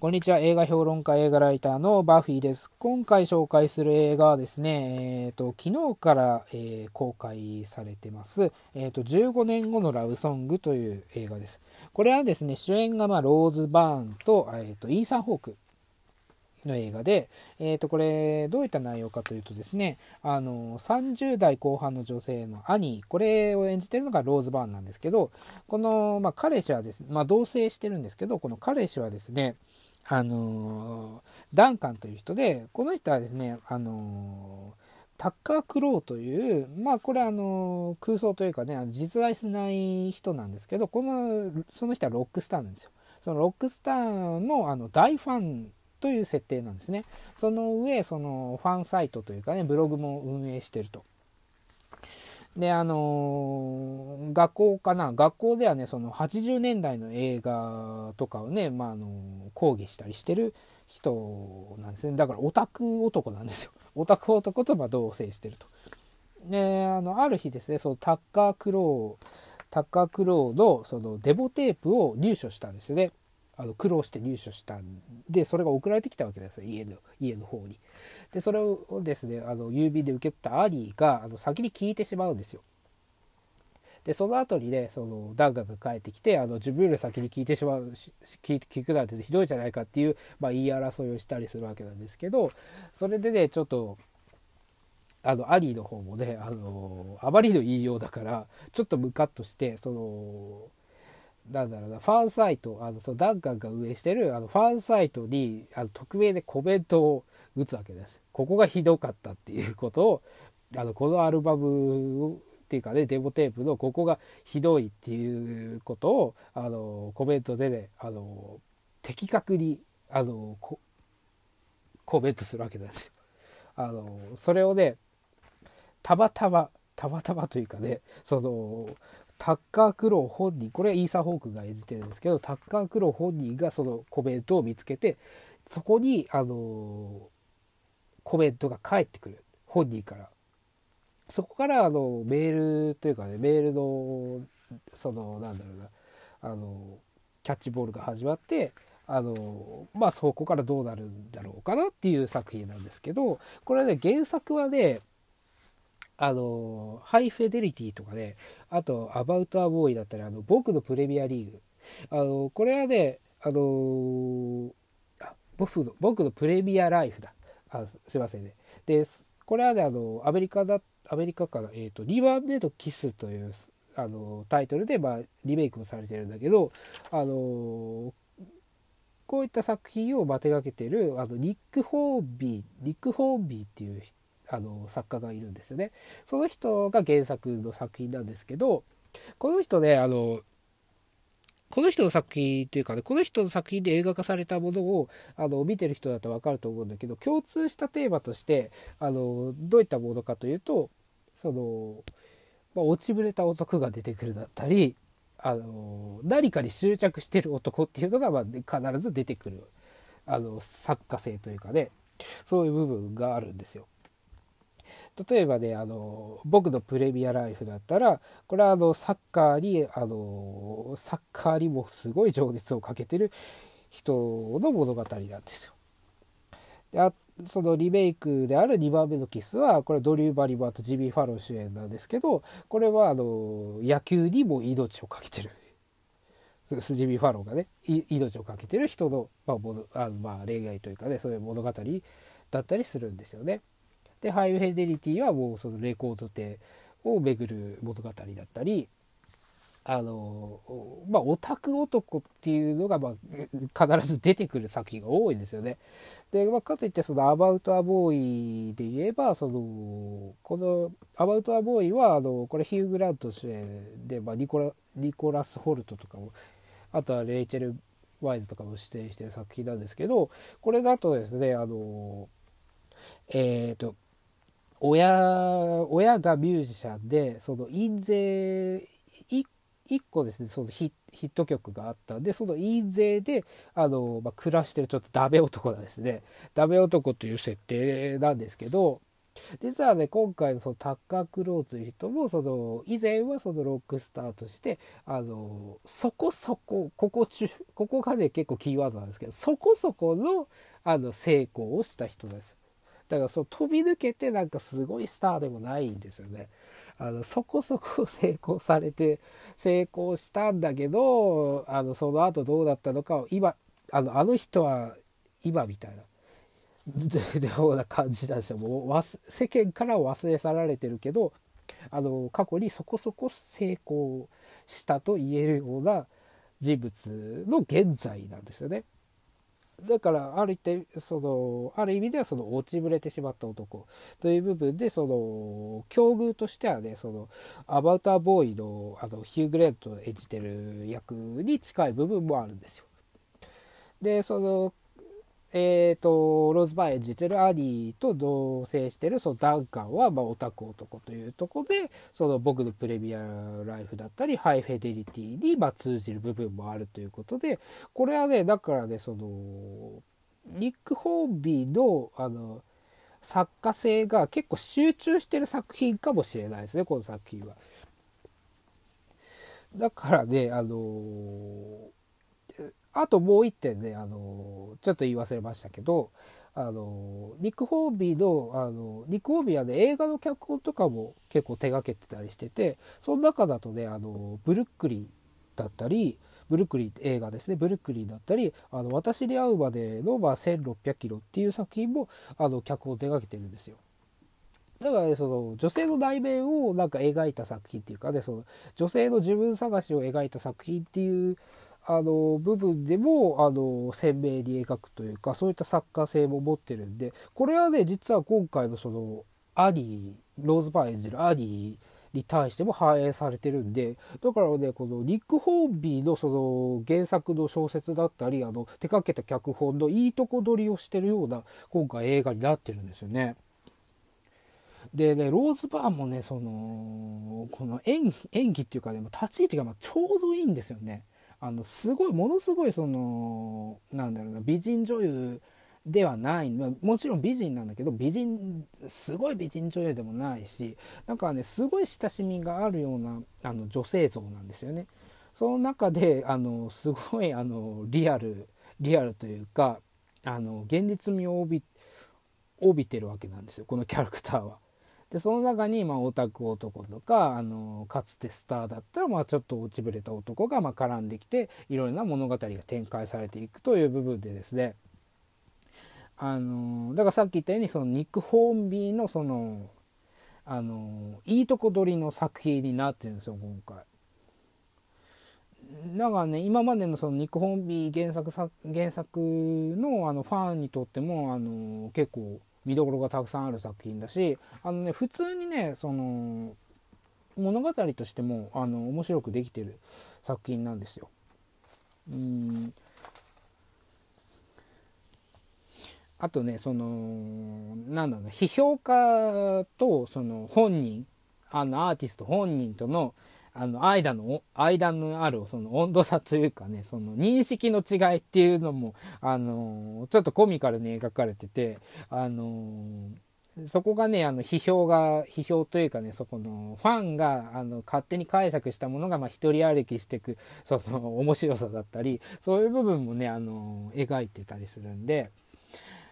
こんにちは。映画評論家、映画ライターのバフィーです。今回紹介する映画はですね、えーと、昨日から、えー、公開されてます、えーと、15年後のラブソングという映画です。これはですね、主演が、まあ、ローズ・バーンと,、えーと、イーサン・ホークの映画で、えー、とこれどういった内容かというとですねあの30代後半の女性の兄これを演じてるのがローズ・バーンなんですけどこの、まあ、彼氏はですね、まあ、同棲してるんですけどこの彼氏はですねあのダンカンという人でこの人はですねあのタッカー・クローというまあこれあの空想というかね実在しない人なんですけどこのその人はロックスターなんですよ。そのロックスターのあの大ファンという設定なんですね。その上そのファンサイトというかねブログも運営してると。で、あのー、学校かな、学校ではね、その80年代の映画とかをね、まあ、あのー、講義したりしてる人なんですね。だからオタク男なんですよ。オタク男とま同棲してると。で、あの、ある日ですね、そのタッカークロー、タッカークローのそのデモテープを入手したんですよね。あの苦労して入手したんで、それが送られてきたわけですよ、家の、家の方に。で、それをですね、あの、郵便で受けたアリーが、あの、先に聞いてしまうんですよ。で、その後にね、その、ダンガが帰ってきて、あの、自分より先に聞いてしまう、聞聞くなんてひどいじゃないかっていう、まあ、言い争いをしたりするわけなんですけど、それでね、ちょっと、あの、アリーの方もね、あの、あまりの言いようだから、ちょっとムカッとして、その、なんだろうな、ファンサイト、あの、そのダンカンが運営してる、あの、ファンサイトに、あの、匿名でコメントを打つわけです。ここがひどかったっていうことを、あの、このアルバムっていうかね、デモテープのここがひどいっていうことを、あの、コメントでね、あの、的確に、あの、コメントするわけですよ。あの、それをね、たまたま、たまたまというかね、その、タッカー・クロー本人、これはイーサー・ホークが演じてるんですけど、タッカー・クロー本人がそのコメントを見つけて、そこに、あのコメントが返ってくる。本人から。そこから、あの、メールというかね、メールの、その、なんだろうな、あの、キャッチボールが始まって、あの、まあ、そこからどうなるんだろうかなっていう作品なんですけど、これはね、原作はね、あの、ハイフェデリティとかね、あと、アバウト・ア・ボーイだったり、あの、僕のプレミアリーグ。あの、これはね、あのあ僕の、僕のプレミアライフだ。あすいませんね。で、これはね、あの、アメリカだ、アメリカから、えっ、ー、と、リバーメイド・キスという、あの、タイトルで、まあ、リメイクもされてるんだけど、あのこういった作品を手がけてるあのニック・ホービーニック・ホービーっていうあの作家がいるんですよね。その人が原作の作品なんですけど、この人ね、あの、この人の作品というかね、この人の作品で映画化されたものをあの見てる人だと分かると思うんだけど、共通したテーマとして、あのどういったものかというと、その、まあ、落ちぶれた男が出てくるだったり、あの何かに執着してる男っていうのが、まあ、必ず出てくるあの作家性というかねそういう部分があるんですよ。例えばねあの僕のプレミアライフだったらこれはあのサッカーにあのサッカーにもすごい情熱をかけてる人の物語なんですよ。であそのリメイクである2番目のキスはこれはドリュー・バリバーとジミー・ファロー主演なんですけどこれはあの野球にも命をかけてるスジミ・ファローがね命をかけてる人の,、まあ、ものあのまあ恋愛というかねそういう物語だったりするんですよね。でハイフェデリティはもうそのレコード亭を巡る物語だったりあのまあオタク男っていうのが、まあ、必ず出てくる作品が多いんですよね。で、まあ、かといってそのアバウト・ア・ボーイで言えばそのこのアバウト・ア・ボーイはあのこれヒュー・グラント主演で、まあ、ニコラニコラス・ホルトとかもあとはレイチェル・ワイズとかも出演してる作品なんですけどこれだとですねあのえっ、ー、と親親がミュージシャンでその印税1個ですねそのヒット曲があったんでその印税であの、まあ、暮らしてるちょっとダメ男なんですねダメ男という設定なんですけど実はね、今回のそのタッカー・クローという人も、その、以前はそのロックスターとして、あの、そこそこ、ここ中、ここがね、結構キーワードなんですけど、そこそこの、あの、成功をした人です。だから、そう、飛び抜けてなんかすごいスターでもないんですよね。あの、そこそこ成功されて、成功したんだけど、あの、その後どうだったのかを、今、あの、あの人は、今みたいな。でような感じなんですよもう世間から忘れ去られてるけどあの過去にそこそこ成功したと言えるような人物の現在なんですよね。だからある一そのある意味ではその落ちぶれてしまった男という部分でその境遇としてはねそのアバウターボーイのあのヒュー・グレント演じてる役に近い部分もあるんですよ。でそのえーと、ローズバー演じてるアリーと同棲してるそのダンカンは、まあ、オタク男というとこでその僕のプレミアライフだったりハイフェデリティに、まあ、通じる部分もあるということでこれはねだからねそのニック・ホービーのあの作家性が結構集中してる作品かもしれないですねこの作品は。だからねあのーあともう一点ね、あの、ちょっと言い忘れましたけど、あの、ニック・ホービーの、あの、ニック・ホービーはね、映画の脚本とかも結構手がけてたりしてて、その中だとね、あの、ブルックリンだったり、ブルックリン映画ですね、ブルックリンだったり、あの、私に会うまでの、まあ、1600キロっていう作品も、あの、脚本を手がけてるんですよ。だからね、その女性の内面をなんか描いた作品っていうかね、その女性の自分探しを描いた作品っていうあの部分でもあの鮮明に描くというかそういった作家性も持ってるんでこれはね実は今回のそのアリーローズバー演じるアリーに対しても反映されてるんでだからねこのニック・ホービーのその原作の小説だったりあの手掛けた脚本のいいとこ取りをしてるような今回映画になってるんですよね。でね、ローズバーもね、その、この演技っていうかね、立ち位置がまちょうどいいんですよね。あのすごいものすごいそのなんだろうな美人女優ではない、まあ、もちろん美人なんだけど美人すごい美人女優でもないしなんかねすごい親しみがあるようなあの女性像なんですよね。その中であのすごいあのリアルリアルというかあの現実味を帯び帯びてるわけなんですよこのキャラクターは。でその中にまあオタク男とかあのかつてスターだったらまあちょっと落ちぶれた男がま絡んできていろいろな物語が展開されていくという部分でですねあのだからさっき言ったようにそのニック・ホーンビーのそのあのいいとこ取りの作品になってるんですよ今回。だからね今までのそのニック・ホーンビー原作原作のあのファンにとってもあの結構見どころがたくさんある作品だしあのね普通にねその物語としてもあの面白くできてる作品なんですよ。うんあとねそのなんだろう批評家とその本人あのアーティスト本人とのあの間の間のあるその温度差というかねその認識の違いっていうのもあのちょっとコミカルに描かれててあのそこがねあの批評が批評というかねそこのファンがあの勝手に解釈したものがまあ一人歩きしていくその面白さだったりそういう部分もねあの描いてたりするんで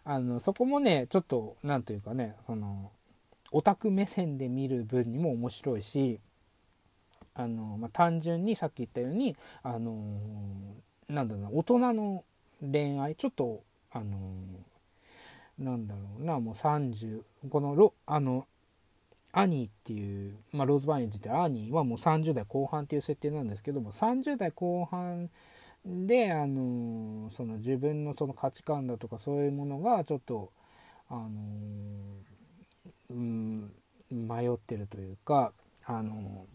あのそこもねちょっと何というかねそのオタク目線で見る分にも面白いしあの、まあ、単純にさっき言ったようにあのなんだろうな大人の恋愛ちょっとあのなんだろうなもう30このロあのアニーっていう、まあ、ローズバーについてアニーはもう30代後半っていう設定なんですけども30代後半であのその自分のその価値観だとかそういうものがちょっとあのうん迷ってるというかあの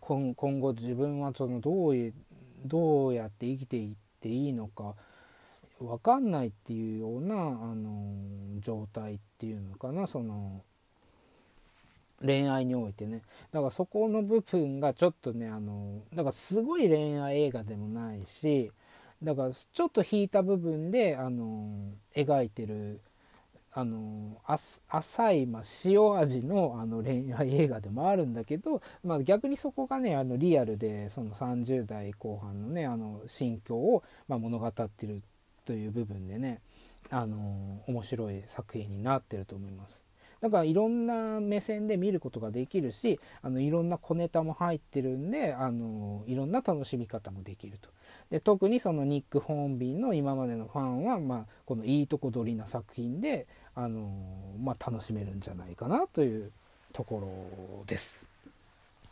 今後自分はそのどうどうやって生きていっていいのか分かんないっていうようなあの状態っていうのかなその恋愛においてね。だからそこの部分がちょっとねあのだからすごい恋愛映画でもないしだからちょっと引いた部分であの描いてるあの浅い、まあ、塩味のあの恋愛映画でもあるんだけど、まあ、逆にそこがねあのリアルでその30代後半のねあの心境を、まあ、物語ってるという部分でねあの面白い作品になってると思います。だからいろんな目線で見ることができるしあのいろんな小ネタも入ってるんであのいろんな楽しみ方もできると。で特にそのニック・ホーンビンの今までのファンは、まあ、このいいとこ取りな作品で、あのまあ、楽しめるんじゃないかなというところです。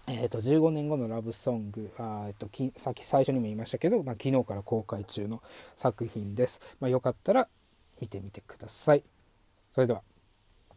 えーと、15年後のラブソングあ、えーと、とさっき最初にも言いましたけど、まあ、昨日から公開中の作品です。まあ、よかったら見てみてください。それでは。